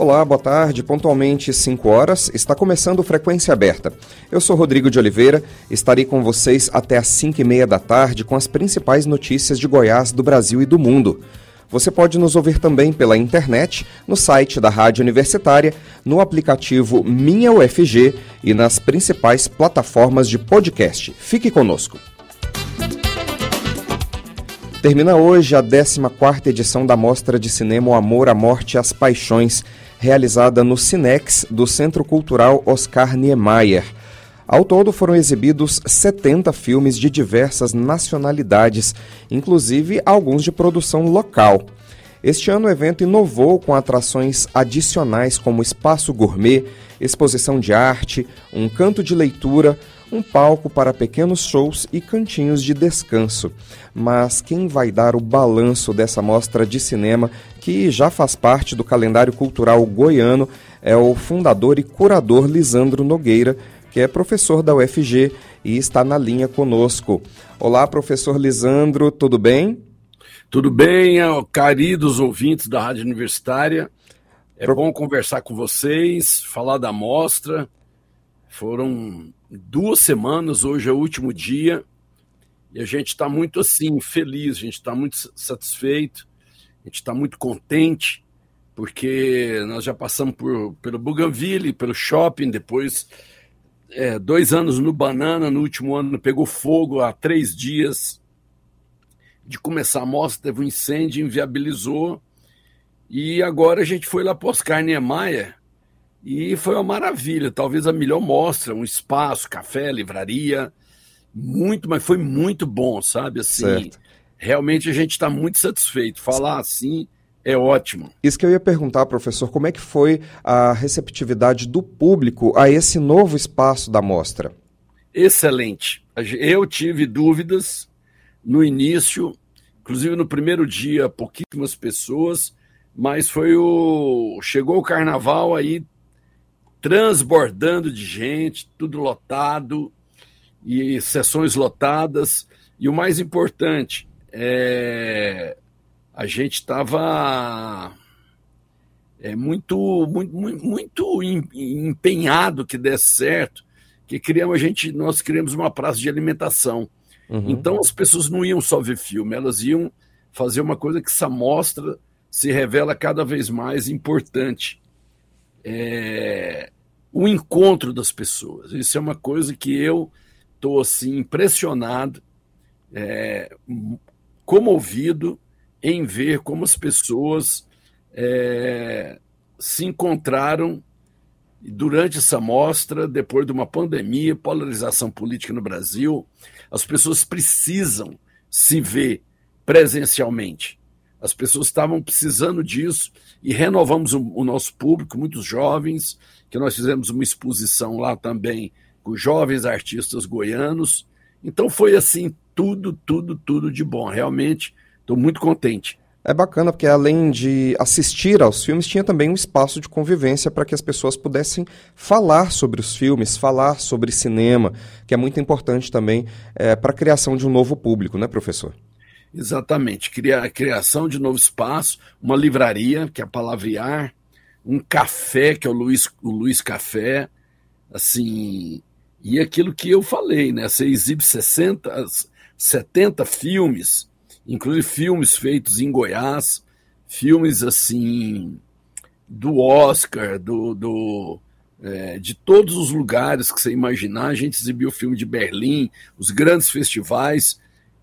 Olá, boa tarde. Pontualmente 5 horas, está começando Frequência Aberta. Eu sou Rodrigo de Oliveira, estarei com vocês até às 5 e meia da tarde com as principais notícias de Goiás, do Brasil e do mundo. Você pode nos ouvir também pela internet, no site da Rádio Universitária, no aplicativo Minha UFG e nas principais plataformas de podcast. Fique conosco. Termina hoje a 14ª edição da Mostra de Cinema O Amor, a Morte e as Paixões, realizada no Cinex do Centro Cultural Oscar Niemeyer. Ao todo foram exibidos 70 filmes de diversas nacionalidades, inclusive alguns de produção local. Este ano o evento inovou com atrações adicionais como espaço gourmet, exposição de arte, um canto de leitura, um palco para pequenos shows e cantinhos de descanso. Mas quem vai dar o balanço dessa mostra de cinema, que já faz parte do calendário cultural goiano, é o fundador e curador Lisandro Nogueira, que é professor da UFG e está na linha conosco. Olá, professor Lisandro, tudo bem? Tudo bem, queridos ouvintes da Rádio Universitária. É Pro... bom conversar com vocês, falar da mostra. Foram duas semanas, hoje é o último dia, e a gente está muito assim, feliz, a gente está muito satisfeito, a gente está muito contente, porque nós já passamos por, pelo Bougainville, pelo shopping, depois é, dois anos no Banana, no último ano pegou fogo há três dias de começar a mostra, teve um incêndio, inviabilizou, e agora a gente foi lá para Oscar Niemeyer, e foi uma maravilha, talvez a melhor mostra, um espaço, café, livraria, muito, mas foi muito bom, sabe? Assim, certo. realmente a gente está muito satisfeito. Falar assim é ótimo. Isso que eu ia perguntar, professor, como é que foi a receptividade do público a esse novo espaço da mostra? Excelente. Eu tive dúvidas no início, inclusive no primeiro dia, pouquíssimas pessoas, mas foi o chegou o carnaval aí transbordando de gente, tudo lotado e sessões lotadas. E o mais importante, é, a gente estava é, muito, muito, muito empenhado que desse certo, que criamos a gente, nós criamos uma praça de alimentação. Uhum. Então as pessoas não iam só ver filme, elas iam fazer uma coisa que essa mostra se revela cada vez mais importante é, o encontro das pessoas. Isso é uma coisa que eu estou assim impressionado, é, comovido em ver como as pessoas é, se encontraram durante essa mostra, depois de uma pandemia, polarização política no Brasil, as pessoas precisam se ver presencialmente. As pessoas estavam precisando disso e renovamos o, o, nosso público, muitos jovens, que nós fizemos uma exposição lá também com jovens artistas goianos. Então foi assim, tudo, tudo, tudo de bom. Realmente estou muito contente. É bacana porque além de assistir aos filmes, tinha também um espaço de convivência para que as pessoas pudessem falar sobre os filmes, falar sobre cinema, que é muito importante também é, para a criação de um novo público, né, professor? Exatamente. Criar, a criação de novo espaço, uma livraria, que é a Palavrear, um café, que é o Luiz, o Luiz Café, assim, e aquilo que eu falei, né? Você exibe 60, 70 filmes, inclusive filmes feitos em Goiás, filmes assim do Oscar, do, do é, de todos os lugares que você imaginar. A gente exibiu o filme de Berlim, os grandes festivais.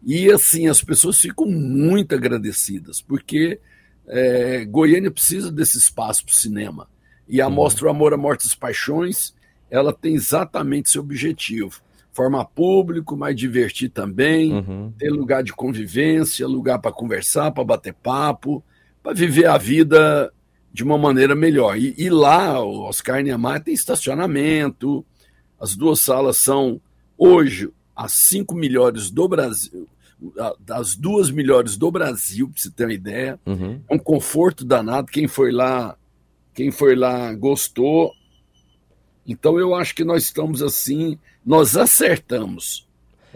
E assim, as pessoas ficam muito agradecidas, porque é, Goiânia precisa desse espaço para o cinema. E a uhum. Mostra o Amor, a Morte e as Paixões, ela tem exatamente esse objetivo. Formar público, mas divertir também, uhum. ter lugar de convivência, lugar para conversar, para bater papo, para viver a vida de uma maneira melhor. E, e lá, o Oscar Niemeyer tem estacionamento, as duas salas são, hoje, as cinco melhores do Brasil, das duas melhores do Brasil, para você ter uma ideia. Uhum. É um conforto danado. Quem foi lá, quem foi lá gostou. Então eu acho que nós estamos assim, nós acertamos.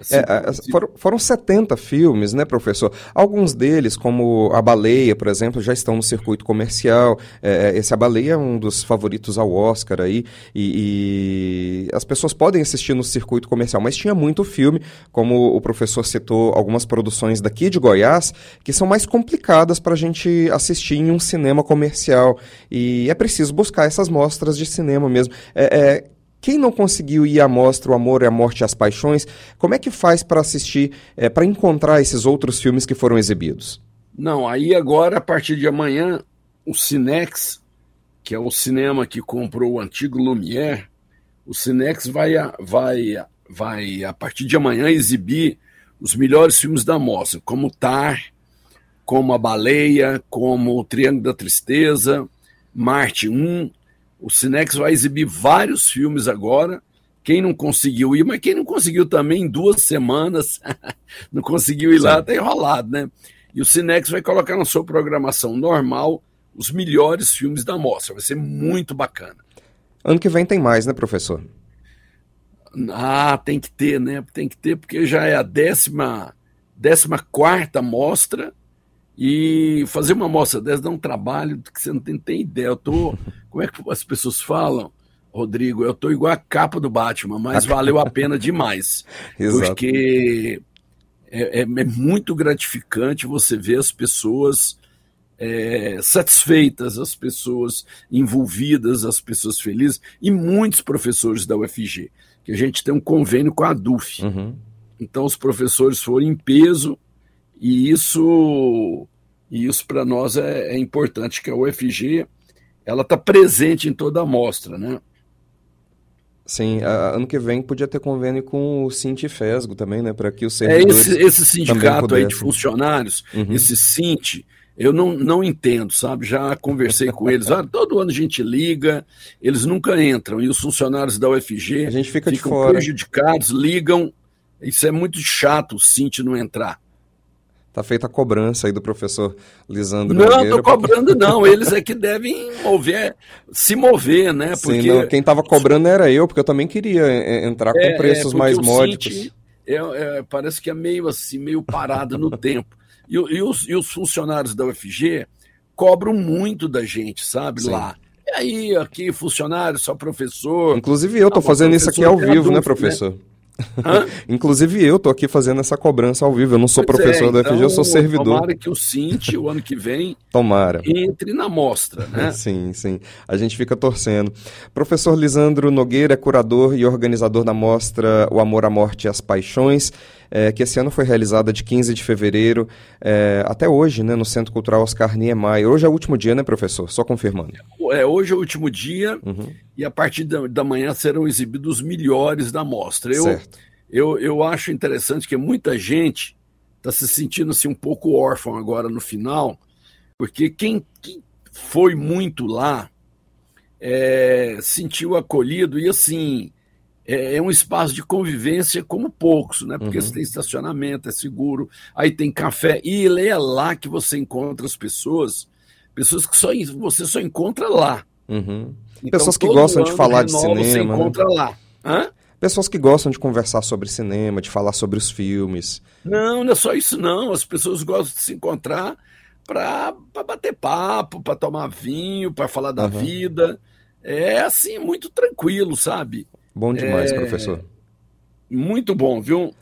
Assim, é, foram, foram 70 filmes, né, professor? Alguns deles, como A Baleia, por exemplo, já estão no circuito comercial. É, é, esse A Baleia é um dos favoritos ao Oscar aí, e, e, as pessoas podem assistir no circuito comercial, mas tinha muito filme, como o professor citou, algumas produções daqui de Goiás, que são mais complicadas para a gente assistir em um cinema comercial. E é preciso buscar essas mostras de cinema mesmo. É, é quem não conseguiu ir à mostra O Amor, a Morte e as Paixões, como é que faz para assistir, é, para encontrar esses outros filmes que foram exibidos? Não, aí agora, a partir de amanhã, o Cinex, que é o cinema que comprou o antigo Lumière, o Cinex vai, vai, vai a partir de amanhã exibir os melhores filmes da mostra, como Tar, como A Baleia, como O Triângulo da Tristeza, Marte 1, o Cinex vai exibir vários filmes agora. Quem não conseguiu ir, mas quem não conseguiu também em duas semanas, não conseguiu ir Sim. lá, tá enrolado, né? E o Cinex vai colocar na sua programação normal os melhores filmes da mostra. Vai ser muito bacana. Ano que vem tem mais, né, professor? Ah, tem que ter, né? Tem que ter, porque já é a décima, décima quarta mostra e fazer uma amostra dessa dá um trabalho que você não tem, tem ideia. Eu tô. Como é que as pessoas falam, Rodrigo? Eu tô igual a capa do Batman, mas valeu a pena demais. porque é, é, é, muito gratificante você ver as pessoas é, satisfeitas, as pessoas envolvidas, as pessoas felizes, e muitos professores da UFG, que a gente tem um convênio com a DUF. Uhum. Então os professores foram em peso e isso, e isso para nós é, é, importante, que a UFG ela está presente em toda a mostra, né? Sim, a, ano que vem podia ter convênio com o Sintifesgo também, né? Para que o servidores... É esse, esse sindicato aí de funcionários, uhum. esse Sint, eu não, não entendo, sabe? Já conversei com eles. Ah, todo ano a gente liga, eles nunca entram. E os funcionários da UFG a gente fica ficam de fora. prejudicados, ligam. Isso é muito chato o Sint não entrar. Tá feita a cobrança aí do professor Lisandro Não, Nogueira, tô cobrando não, eles é que devem mover, se mover, né? Porque... Sim, não, quem estava cobrando era eu, porque eu também queria é, entrar com é, preços é, mais módicos. É, é, parece que é meio assim, meio parado no tempo. E, e, os, e os funcionários da UFG cobram muito da gente, sabe, Sim. lá. E aí, aqui, funcionário, só professor. Inclusive eu tô ah, fazendo isso aqui ao vivo, adulto, né, professor? Né? Inclusive eu tô aqui fazendo essa cobrança ao vivo. Eu não sou pois professor é, da então, FG, eu sou então, servidor. Tomara que o Cinti, o ano que vem, tomara. entre na mostra, né? sim, sim. A gente fica torcendo. Professor Lisandro Nogueira, curador e organizador da mostra O Amor, a Morte e as Paixões é, que esse ano foi realizada de 15 de fevereiro é, até hoje, né, no Centro Cultural Oscar Niemeyer. Hoje é o último dia, né, professor? Só confirmando. É, hoje é o último dia uhum. e a partir da, da, manhã serão exibidos os melhores da mostra. Eu, certo. eu, eu acho interessante que muita gente está se sentindo assim, um pouco órfão agora no final, porque quem, quem foi muito lá é, sentiu acolhido e assim é, é, um espaço de convivência como poucos, né? Porque uhum. você tem estacionamento, é seguro, aí tem café, e é lá que você encontra as pessoas, pessoas que só, você só encontra lá. Uhum. Então, pessoas que gostam de falar de cinema. Você né? encontra né? lá. Hã? Pessoas que gostam de conversar sobre cinema, de falar sobre os filmes. Não, não é só isso, não. As pessoas gostam de se encontrar para bater papo, para tomar vinho, para falar da uhum. vida. É assim, muito tranquilo, sabe? Bom demais, é... professor. Muito bom, viu?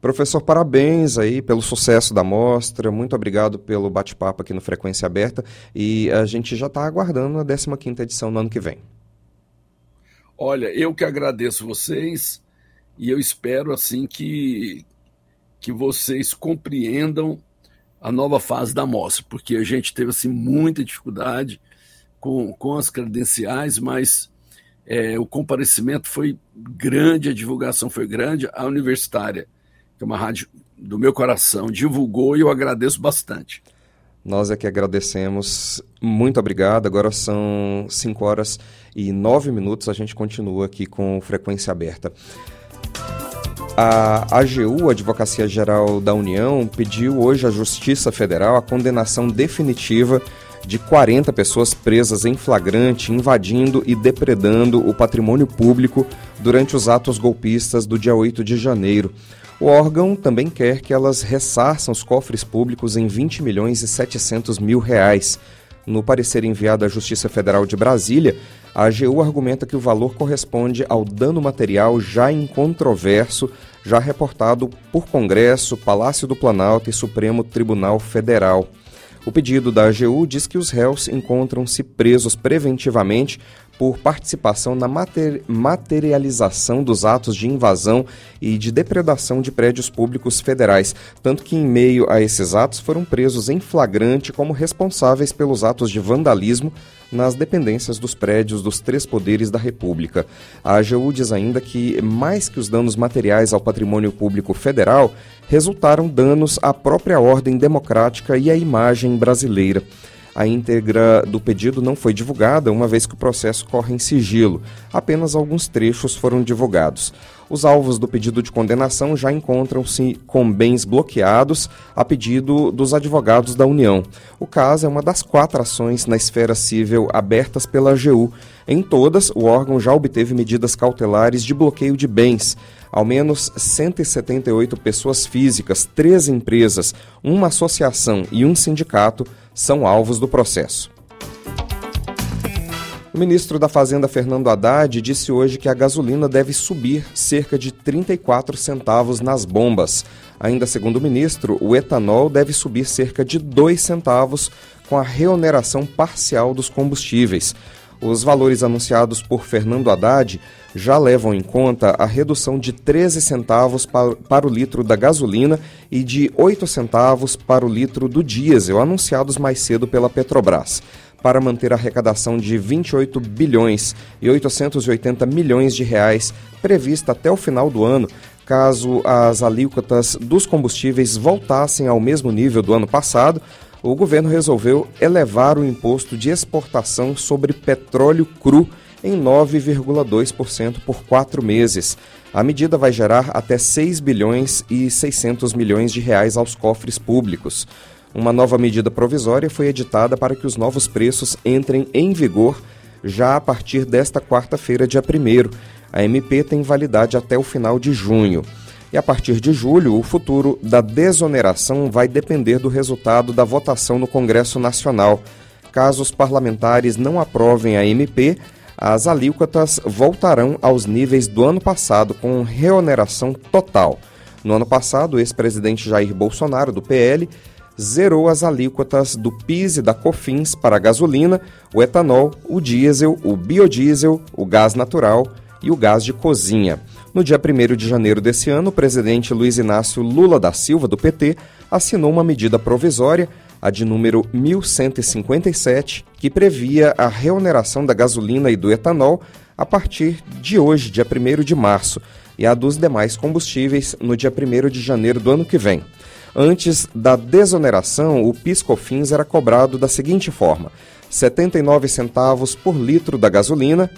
Professor, parabéns aí pelo sucesso da mostra. Muito obrigado pelo bate-papo aqui no Frequência Aberta. E a gente já está aguardando a 15 edição no ano que vem. Olha, eu que agradeço vocês e eu espero assim que, que vocês compreendam a nova fase da mostra, porque a gente teve assim muita dificuldade com, com as credenciais, mas é, o comparecimento foi grande, a divulgação foi grande. A Universitária, que é uma rádio do meu coração, divulgou e eu agradeço bastante. Nós é que agradecemos. Muito obrigado. Agora são 5 horas e 9 minutos. A gente continua aqui com frequência aberta. A AGU, Advocacia Geral da União, pediu hoje à Justiça Federal a condenação definitiva de 40 pessoas presas em flagrante, invadindo e depredando o patrimônio público durante os atos golpistas do dia 8 de janeiro. O órgão também quer que elas ressarçam os cofres públicos em 20 milhões e 700 mil reais. No parecer enviado à Justiça Federal de Brasília, a AGU argumenta que o valor corresponde ao dano material já incontroverso, já reportado por Congresso, Palácio do Planalto e Supremo Tribunal Federal. O pedido da AGU diz que os réus encontram-se presos preventivamente por participação na mater materialização dos atos de invasão e de depredação de prédios públicos federais, tanto que, em meio a esses atos, foram presos em flagrante como responsáveis pelos atos de vandalismo nas dependências dos prédios dos três poderes da República. A AGU diz ainda que, mais que os danos materiais ao patrimônio público federal, resultaram danos à própria ordem democrática e à imagem brasileira. A íntegra do pedido não foi divulgada, uma vez que o processo corre em sigilo. Apenas alguns trechos foram divulgados. Os alvos do pedido de condenação já encontram-se com bens bloqueados a pedido dos advogados da União. O caso é uma das quatro ações na esfera civil abertas pela AGU. Em todas, o órgão já obteve medidas cautelares de bloqueio de bens. Ao menos 178 pessoas físicas, três empresas, uma associação e um sindicato são alvos do processo. O ministro da Fazenda, Fernando Haddad, disse hoje que a gasolina deve subir cerca de 34 centavos nas bombas. Ainda segundo o ministro, o etanol deve subir cerca de 2 centavos com a reoneração parcial dos combustíveis. Os valores anunciados por Fernando Haddad já levam em conta a redução de 13 centavos para o litro da gasolina e de 8 centavos para o litro do diesel, anunciados mais cedo pela Petrobras. Para manter a arrecadação de 28 bilhões e 880 milhões de reais prevista até o final do ano, caso as alíquotas dos combustíveis voltassem ao mesmo nível do ano passado, o governo resolveu elevar o imposto de exportação sobre petróleo cru em 9,2% por quatro meses. A medida vai gerar até 6 bilhões e 600 milhões de reais aos cofres públicos. Uma nova medida provisória foi editada para que os novos preços entrem em vigor já a partir desta quarta-feira, dia 1. A MP tem validade até o final de junho. E a partir de julho, o futuro da desoneração vai depender do resultado da votação no Congresso Nacional. Caso os parlamentares não aprovem a MP, as alíquotas voltarão aos níveis do ano passado, com reoneração total. No ano passado, o ex-presidente Jair Bolsonaro, do PL, zerou as alíquotas do PIS e da COFINS para a gasolina, o etanol, o diesel, o biodiesel, o gás natural e o gás de cozinha. No dia 1 de janeiro desse ano, o presidente Luiz Inácio Lula da Silva, do PT, assinou uma medida provisória, a de número 1157, que previa a reoneração da gasolina e do etanol a partir de hoje, dia 1 de março, e a dos demais combustíveis no dia 1 de janeiro do ano que vem. Antes da desoneração, o PIS/COFINS era cobrado da seguinte forma: 79 centavos por litro da gasolina,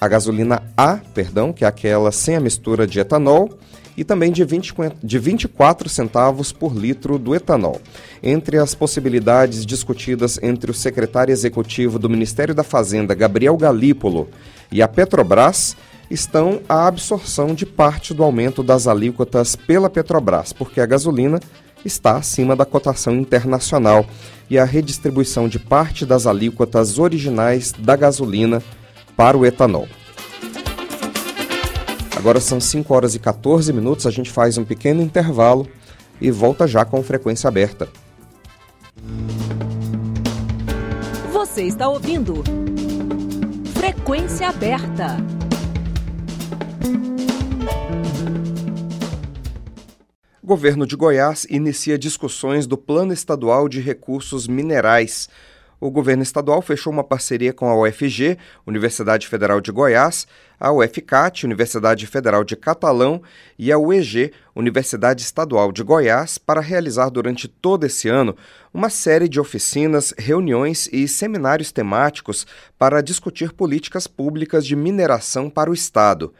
a gasolina A, perdão, que é aquela sem a mistura de etanol, e também de, 20, de 24 centavos por litro do etanol. Entre as possibilidades discutidas entre o secretário executivo do Ministério da Fazenda, Gabriel Galípolo, e a Petrobras, estão a absorção de parte do aumento das alíquotas pela Petrobras, porque a gasolina está acima da cotação internacional e a redistribuição de parte das alíquotas originais da gasolina para o etanol. Agora são 5 horas e 14 minutos, a gente faz um pequeno intervalo e volta já com frequência aberta. Você está ouvindo Frequência Aberta. O governo de Goiás inicia discussões do Plano Estadual de Recursos Minerais. O governo estadual fechou uma parceria com a UFG, Universidade Federal de Goiás, a UFCAT, Universidade Federal de Catalão, e a UEG, Universidade Estadual de Goiás, para realizar durante todo esse ano uma série de oficinas, reuniões e seminários temáticos para discutir políticas públicas de mineração para o Estado.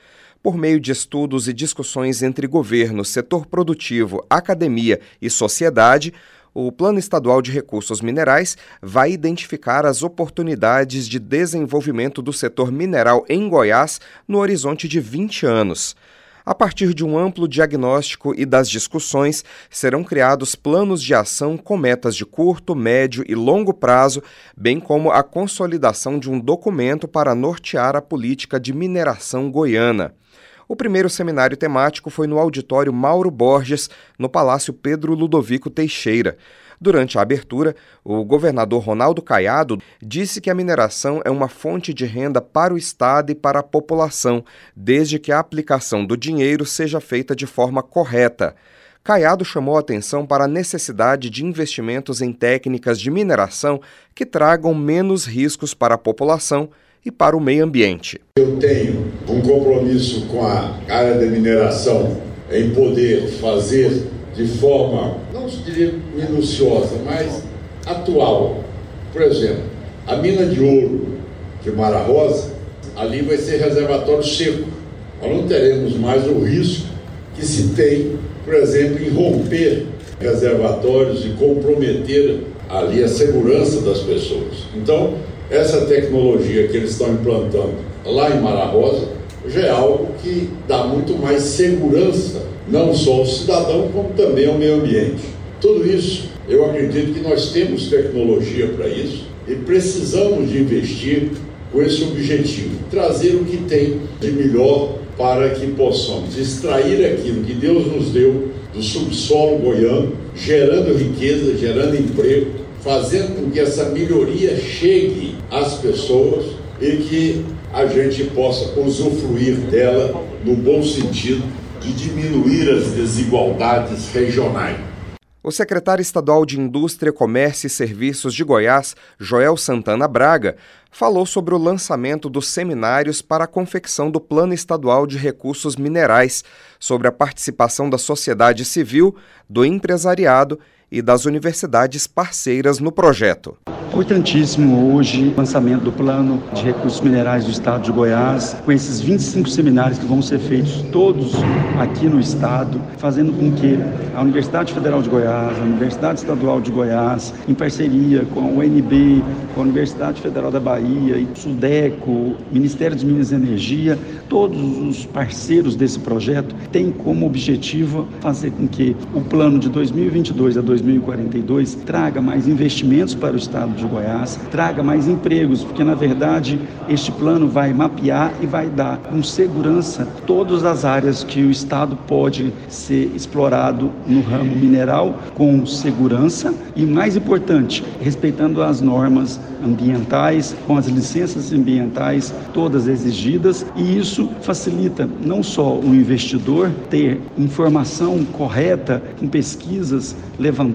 Por meio de estudos e discussões entre governo, setor produtivo, academia e sociedade, o Plano Estadual de Recursos Minerais vai identificar as oportunidades de desenvolvimento do setor mineral em Goiás no horizonte de 20 anos. A partir de um amplo diagnóstico e das discussões, serão criados planos de ação com metas de curto, médio e longo prazo, bem como a consolidação de um documento para nortear a política de mineração goiana. O primeiro seminário temático foi no auditório Mauro Borges, no Palácio Pedro Ludovico Teixeira. Durante a abertura, o governador Ronaldo Caiado disse que a mineração é uma fonte de renda para o Estado e para a população, desde que a aplicação do dinheiro seja feita de forma correta. Caiado chamou atenção para a necessidade de investimentos em técnicas de mineração que tragam menos riscos para a população e para o meio ambiente. Eu tenho um compromisso com a área de mineração em poder fazer de forma, não diria minuciosa, mas atual. Por exemplo, a mina de ouro de Mara Rosa, ali vai ser reservatório seco. Nós não teremos mais o risco que se tem, por exemplo, em romper reservatórios e comprometer ali a segurança das pessoas. Então, essa tecnologia que eles estão implantando lá em Mara Rosa já é algo que dá muito mais segurança, não só ao cidadão, como também ao meio ambiente. Tudo isso, eu acredito que nós temos tecnologia para isso e precisamos de investir com esse objetivo, trazer o que tem de melhor para que possamos extrair aquilo que Deus nos deu do subsolo goiano, gerando riqueza, gerando emprego, fazendo com que essa melhoria chegue às pessoas e que a gente possa usufruir dela no bom sentido de diminuir as desigualdades regionais. O secretário estadual de Indústria, Comércio e Serviços de Goiás, Joel Santana Braga, falou sobre o lançamento dos seminários para a confecção do Plano Estadual de Recursos Minerais, sobre a participação da sociedade civil, do empresariado e das universidades parceiras no projeto. Importantíssimo hoje o lançamento do Plano de Recursos Minerais do Estado de Goiás, com esses 25 seminários que vão ser feitos todos aqui no Estado, fazendo com que a Universidade Federal de Goiás, a Universidade Estadual de Goiás, em parceria com a UNB, com a Universidade Federal da Bahia, e Sudeco, Ministério dos Minas e Energia, todos os parceiros desse projeto têm como objetivo fazer com que o plano de 2022 a 2042 traga mais investimentos para o Estado de Goiás, traga mais empregos, porque na verdade este plano vai mapear e vai dar com segurança todas as áreas que o Estado pode ser explorado no ramo mineral com segurança. E, mais importante, respeitando as normas ambientais, com as licenças ambientais todas exigidas, e isso facilita não só o investidor ter informação correta, com pesquisas levantadas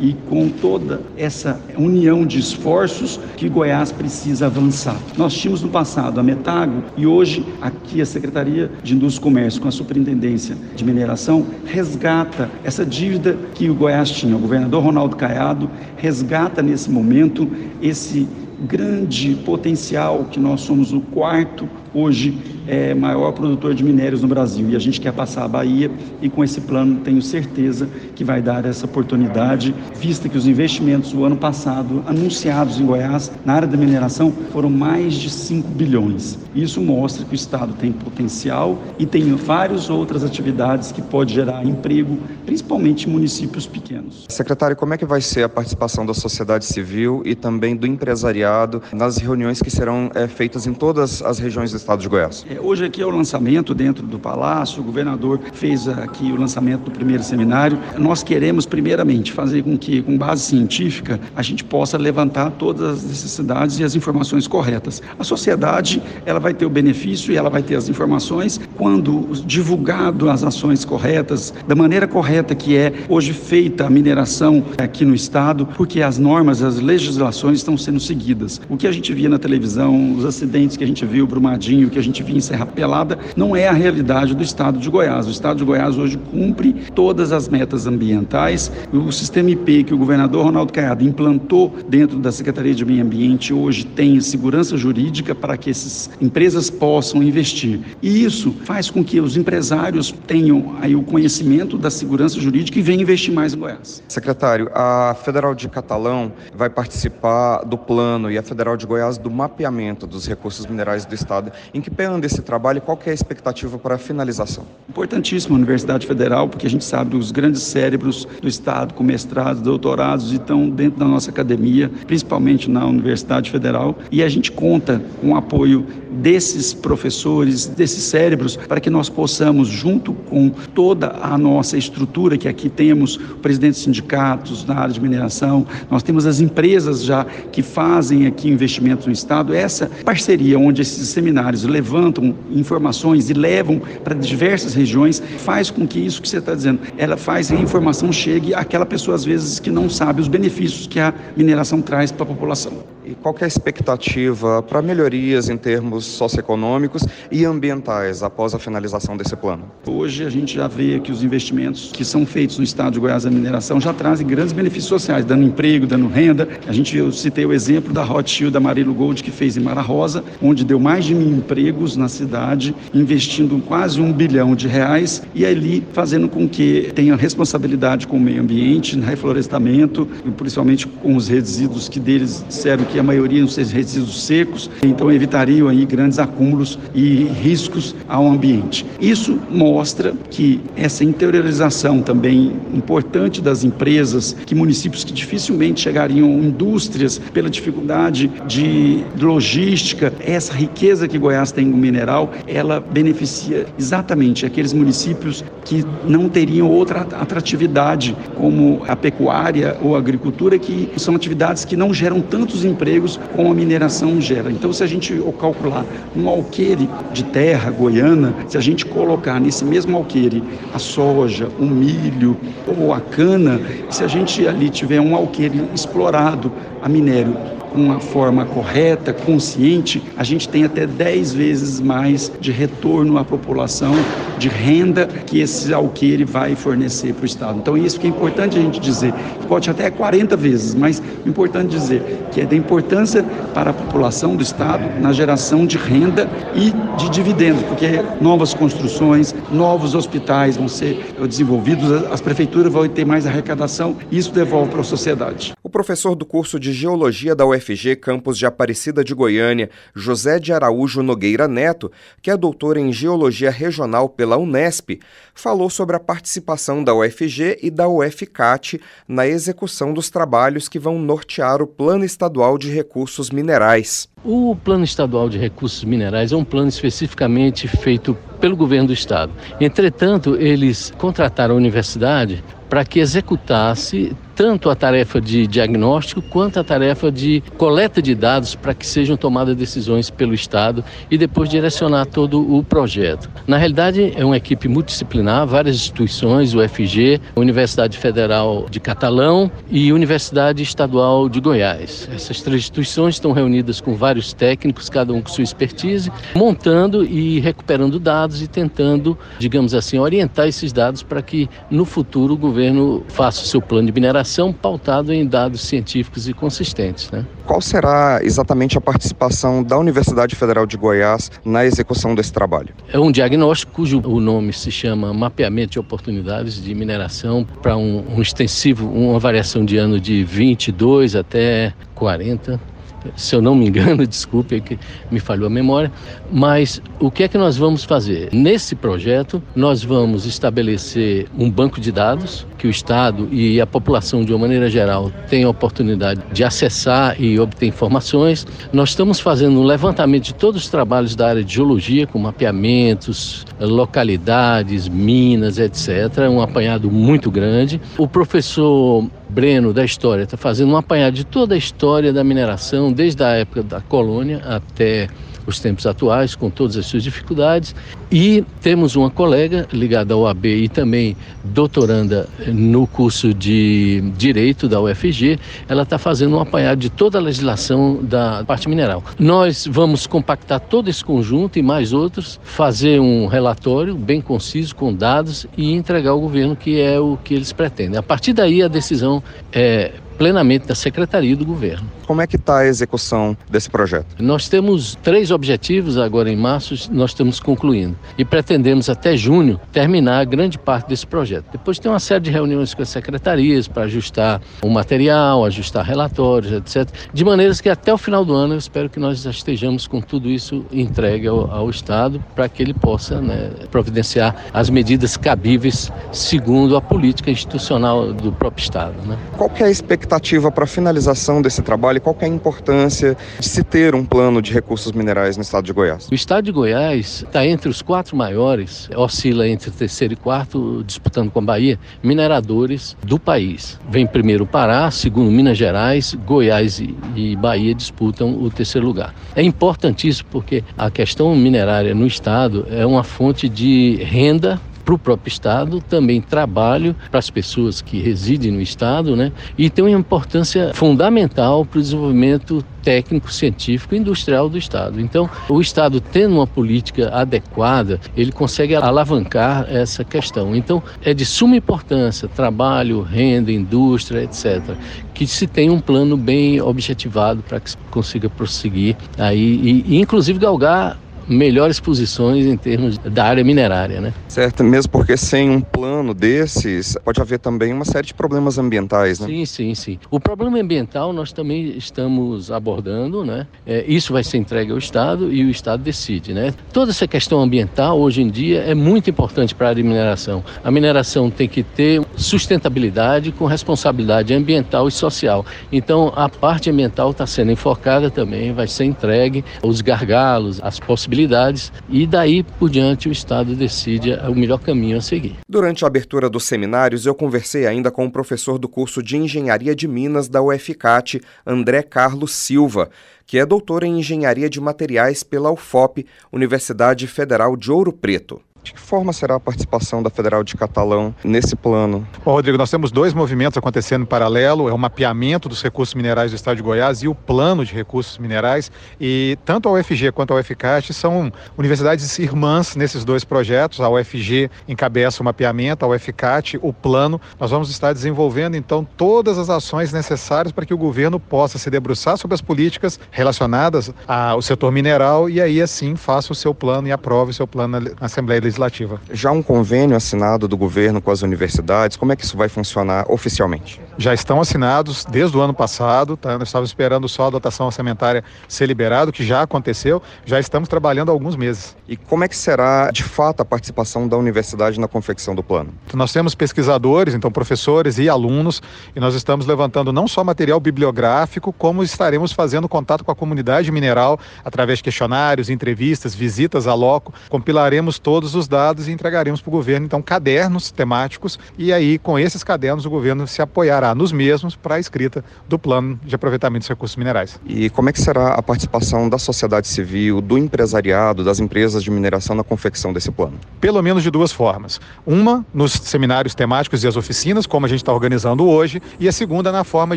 e com toda essa união de esforços que Goiás precisa avançar. Nós tínhamos no passado a Metago e hoje aqui a Secretaria de Indústria e Comércio com a Superintendência de Mineração resgata essa dívida que o Goiás tinha. O governador Ronaldo Caiado resgata nesse momento esse grande potencial que nós somos o quarto hoje é maior produtor de minérios no Brasil e a gente quer passar a Bahia e com esse plano tenho certeza que vai dar essa oportunidade, vista que os investimentos do ano passado anunciados em Goiás na área da mineração foram mais de 5 bilhões. Isso mostra que o estado tem potencial e tem várias outras atividades que pode gerar emprego, principalmente em municípios pequenos. Secretário, como é que vai ser a participação da sociedade civil e também do empresariado nas reuniões que serão é, feitas em todas as regiões do estado de Goiás? É, hoje aqui é o lançamento dentro do Palácio, o governador fez aqui o lançamento do primeiro seminário. Nós queremos, primeiramente, fazer com que, com base científica, a gente possa levantar todas as necessidades e as informações corretas. A sociedade, ela vai ter o benefício e ela vai ter as informações quando divulgado as ações corretas, da maneira correta que é hoje feita a mineração aqui no Estado, porque as normas, as legislações estão sendo seguidas reduzidas. O que a gente via na televisão, os acidentes que a gente viu, Brumadinho, que a gente via em Serra Pelada, não é a realidade do estado de Goiás. O estado de Goiás hoje cumpre todas as metas ambientais. O sistema IP que o governador Ronaldo Caiado implantou dentro da Secretaria de Meio Ambiente hoje tem segurança jurídica para que essas empresas possam investir. E isso faz com que os empresários tenham aí o conhecimento da segurança jurídica e venham investir mais em Goiás. Secretário, a Federal de Catalão vai participar do plano e a Federal de Goiás do mapeamento dos recursos minerais do Estado. Em que pé anda esse trabalho e qual é a expectativa para a finalização? Importantíssimo a Universidade Federal, porque a gente sabe os grandes cérebros do Estado, com mestrados, doutorados, estão dentro da nossa academia, principalmente na Universidade Federal, e a gente conta com o apoio desses professores, desses cérebros, para que nós possamos, junto com toda a nossa estrutura, que aqui temos o presidente dos sindicatos na área de mineração, nós temos as empresas já que fazem aqui investimentos no Estado, essa parceria onde esses seminários levantam informações e levam para diversas regiões, faz com que isso que você está dizendo, ela faz que a informação chegue àquela pessoa, às vezes, que não sabe os benefícios que a mineração traz para a população. E qual é a expectativa para melhorias em termos socioeconômicos e ambientais após a finalização desse plano? Hoje a gente já vê que os investimentos que são feitos no estado de Goiás da mineração já trazem grandes benefícios sociais, dando emprego, dando renda. A gente eu citei o exemplo da Hot Shield da Marilo Gold que fez em Mara Rosa, onde deu mais de mil empregos na cidade, investindo quase um bilhão de reais e ali fazendo com que tenha responsabilidade com o meio ambiente, reflorestamento, principalmente com os resíduos que deles disseram que a maioria sejam resíduos secos, então evitariam aí grandes acúmulos e riscos ao ambiente. Isso mostra que essa interiorização também importante das empresas, que municípios que dificilmente chegariam, indústrias, pela dificuldade de logística, essa riqueza que Goiás tem no mineral, ela beneficia exatamente aqueles municípios que não teriam outra atratividade, como a pecuária ou a agricultura, que são atividades que não geram tantos empregos como a mineração gera. Então, se a gente calcular um alqueire de terra goiana, se a gente colocar nesse mesmo alqueire a soja, o milho ou a cana, se a gente ali tiver um alqueire explorado a minério uma forma correta, consciente, a gente tem até 10 vezes mais de retorno à população, de renda que esse alqueire vai fornecer para o Estado. Então, isso que é importante a gente dizer. Pode até 40 vezes, mas é importante dizer que é da importância para a população do Estado na geração de renda e de dividendos, porque novas construções, novos hospitais vão ser desenvolvidos, as prefeituras vão ter mais arrecadação e isso devolve para a sociedade. Professor do curso de Geologia da UF UFG Campus de Aparecida de Goiânia, José de Araújo Nogueira Neto, que é doutor em Geologia Regional pela Unesp, falou sobre a participação da UFG e da UFCAT na execução dos trabalhos que vão nortear o Plano Estadual de Recursos Minerais. O Plano Estadual de Recursos Minerais é um plano especificamente feito pelo governo do estado. Entretanto, eles contrataram a universidade para que executasse tanto a tarefa de diagnóstico quanto a tarefa de coleta de dados para que sejam tomadas decisões pelo Estado e depois direcionar todo o projeto. Na realidade, é uma equipe multidisciplinar, várias instituições, o FG, Universidade Federal de Catalão e Universidade Estadual de Goiás. Essas três instituições estão reunidas com vários técnicos, cada um com sua expertise, montando e recuperando dados e tentando, digamos assim, orientar esses dados para que no futuro o governo faça o seu plano de mineração pautado em dados científicos e consistentes. Né? Qual será exatamente a participação da Universidade Federal de Goiás na execução desse trabalho? É um diagnóstico cujo o nome se chama Mapeamento de Oportunidades de Mineração para um, um extensivo, uma variação de ano de 22 até 40 se eu não me engano, desculpe que me falhou a memória, mas o que é que nós vamos fazer? Nesse projeto, nós vamos estabelecer um banco de dados que o Estado e a população, de uma maneira geral, tenham a oportunidade de acessar e obter informações. Nós estamos fazendo um levantamento de todos os trabalhos da área de geologia, com mapeamentos, localidades, minas, etc. Um apanhado muito grande. O professor Breno da História está fazendo um apanhado de toda a história da mineração, desde a época da colônia até os tempos atuais, com todas as suas dificuldades. E temos uma colega ligada ao AB e também doutoranda no curso de Direito da UFG. Ela está fazendo um apanhado de toda a legislação da parte mineral. Nós vamos compactar todo esse conjunto e mais outros, fazer um relatório bem conciso, com dados e entregar ao governo, que é o que eles pretendem. A partir daí, a decisão é plenamente da Secretaria do Governo. Como é que está a execução desse projeto? Nós temos três objetivos agora em março, nós estamos concluindo. E pretendemos até junho terminar grande parte desse projeto. Depois tem uma série de reuniões com as secretarias para ajustar o material, ajustar relatórios, etc. De maneiras que até o final do ano eu espero que nós já estejamos com tudo isso entregue ao, ao Estado para que ele possa né, providenciar as medidas cabíveis segundo a política institucional do próprio Estado. Né? Qual é a expectativa para a finalização desse trabalho? e qual é a importância de se ter um plano de recursos minerais no estado de Goiás? O estado de Goiás está entre os quatro maiores, oscila entre terceiro e quarto, disputando com a Bahia, mineradores do país. Vem primeiro Pará, segundo Minas Gerais, Goiás e Bahia disputam o terceiro lugar. É importantíssimo porque a questão minerária no estado é uma fonte de renda para o próprio Estado, também trabalho para as pessoas que residem no Estado, né? E tem uma importância fundamental para o desenvolvimento técnico, científico e industrial do Estado. Então, o Estado tendo uma política adequada, ele consegue alavancar essa questão. Então, é de suma importância trabalho, renda, indústria, etc. Que se tenha um plano bem objetivado para que se consiga prosseguir aí e, e inclusive galgar melhores posições em termos da área minerária, né? Certo, mesmo porque sem um plano desses, pode haver também uma série de problemas ambientais, né? Sim, sim, sim. O problema ambiental nós também estamos abordando, né? É, isso vai ser entregue ao Estado e o Estado decide, né? Toda essa questão ambiental hoje em dia é muito importante para a área de mineração. A mineração tem que ter sustentabilidade com responsabilidade ambiental e social. Então, a parte ambiental está sendo enfocada também, vai ser entregue os gargalos, as possibilidades possibilidades e daí por diante o Estado decide o melhor caminho a seguir. Durante a abertura dos seminários, eu conversei ainda com o professor do curso de Engenharia de Minas da UFCAT, André Carlos Silva, que é doutor em Engenharia de Materiais pela UFOP, Universidade Federal de Ouro Preto. De que forma será a participação da Federal de Catalão nesse plano? Bom, Rodrigo, nós temos dois movimentos acontecendo em paralelo: é o mapeamento dos recursos minerais do Estado de Goiás e o plano de recursos minerais. E tanto a UFG quanto a UFCAT são universidades irmãs nesses dois projetos. A UFG encabeça o mapeamento, a UFCAT o plano. Nós vamos estar desenvolvendo então todas as ações necessárias para que o governo possa se debruçar sobre as políticas relacionadas ao setor mineral e aí assim faça o seu plano e aprove o seu plano na Assembleia Legislativa legislativa. Já um convênio assinado do governo com as universidades, como é que isso vai funcionar oficialmente? Já estão assinados desde o ano passado, tá? nós estávamos esperando só a dotação orçamentária ser liberada, que já aconteceu, já estamos trabalhando há alguns meses. E como é que será, de fato, a participação da universidade na confecção do plano? Nós temos pesquisadores, então professores e alunos, e nós estamos levantando não só material bibliográfico, como estaremos fazendo contato com a comunidade mineral através de questionários, entrevistas, visitas a loco, compilaremos todos os os dados e entregaremos para o governo, então, cadernos temáticos, e aí, com esses cadernos, o governo se apoiará nos mesmos para a escrita do plano de aproveitamento dos recursos minerais. E como é que será a participação da sociedade civil, do empresariado, das empresas de mineração na confecção desse plano? Pelo menos de duas formas. Uma, nos seminários temáticos e as oficinas, como a gente está organizando hoje, e a segunda, na forma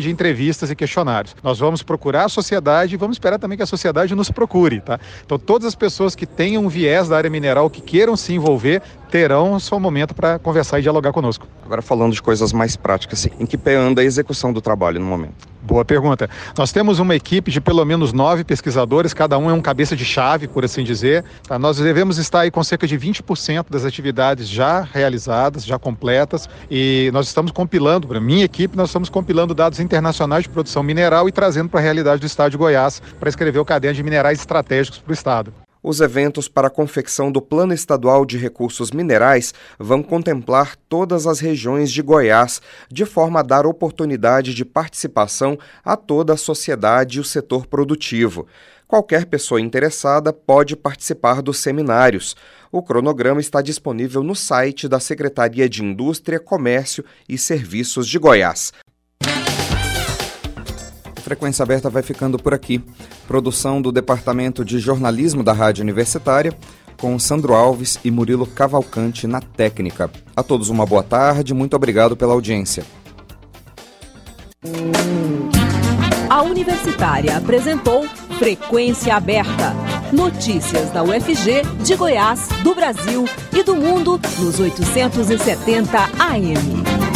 de entrevistas e questionários. Nós vamos procurar a sociedade e vamos esperar também que a sociedade nos procure, tá? Então, todas as pessoas que tenham um viés da área mineral, que queiram se envolver terão seu momento para conversar e dialogar conosco. Agora falando de coisas mais práticas, em que pé anda a execução do trabalho no momento? Boa pergunta. Nós temos uma equipe de pelo menos nove pesquisadores, cada um é um cabeça de chave, por assim dizer. Tá? Nós devemos estar aí com cerca de 20% das atividades já realizadas, já completas, e nós estamos compilando, para minha equipe, nós estamos compilando dados internacionais de produção mineral e trazendo para a realidade do estado de Goiás para escrever o caderno de minerais estratégicos para o estado. Os eventos para a confecção do Plano Estadual de Recursos Minerais vão contemplar todas as regiões de Goiás, de forma a dar oportunidade de participação a toda a sociedade e o setor produtivo. Qualquer pessoa interessada pode participar dos seminários. O cronograma está disponível no site da Secretaria de Indústria, Comércio e Serviços de Goiás. Frequência Aberta vai ficando por aqui. Produção do Departamento de Jornalismo da Rádio Universitária, com Sandro Alves e Murilo Cavalcante na técnica. A todos uma boa tarde, muito obrigado pela audiência. A Universitária apresentou Frequência Aberta. Notícias da UFG, de Goiás, do Brasil e do mundo nos 870 AM.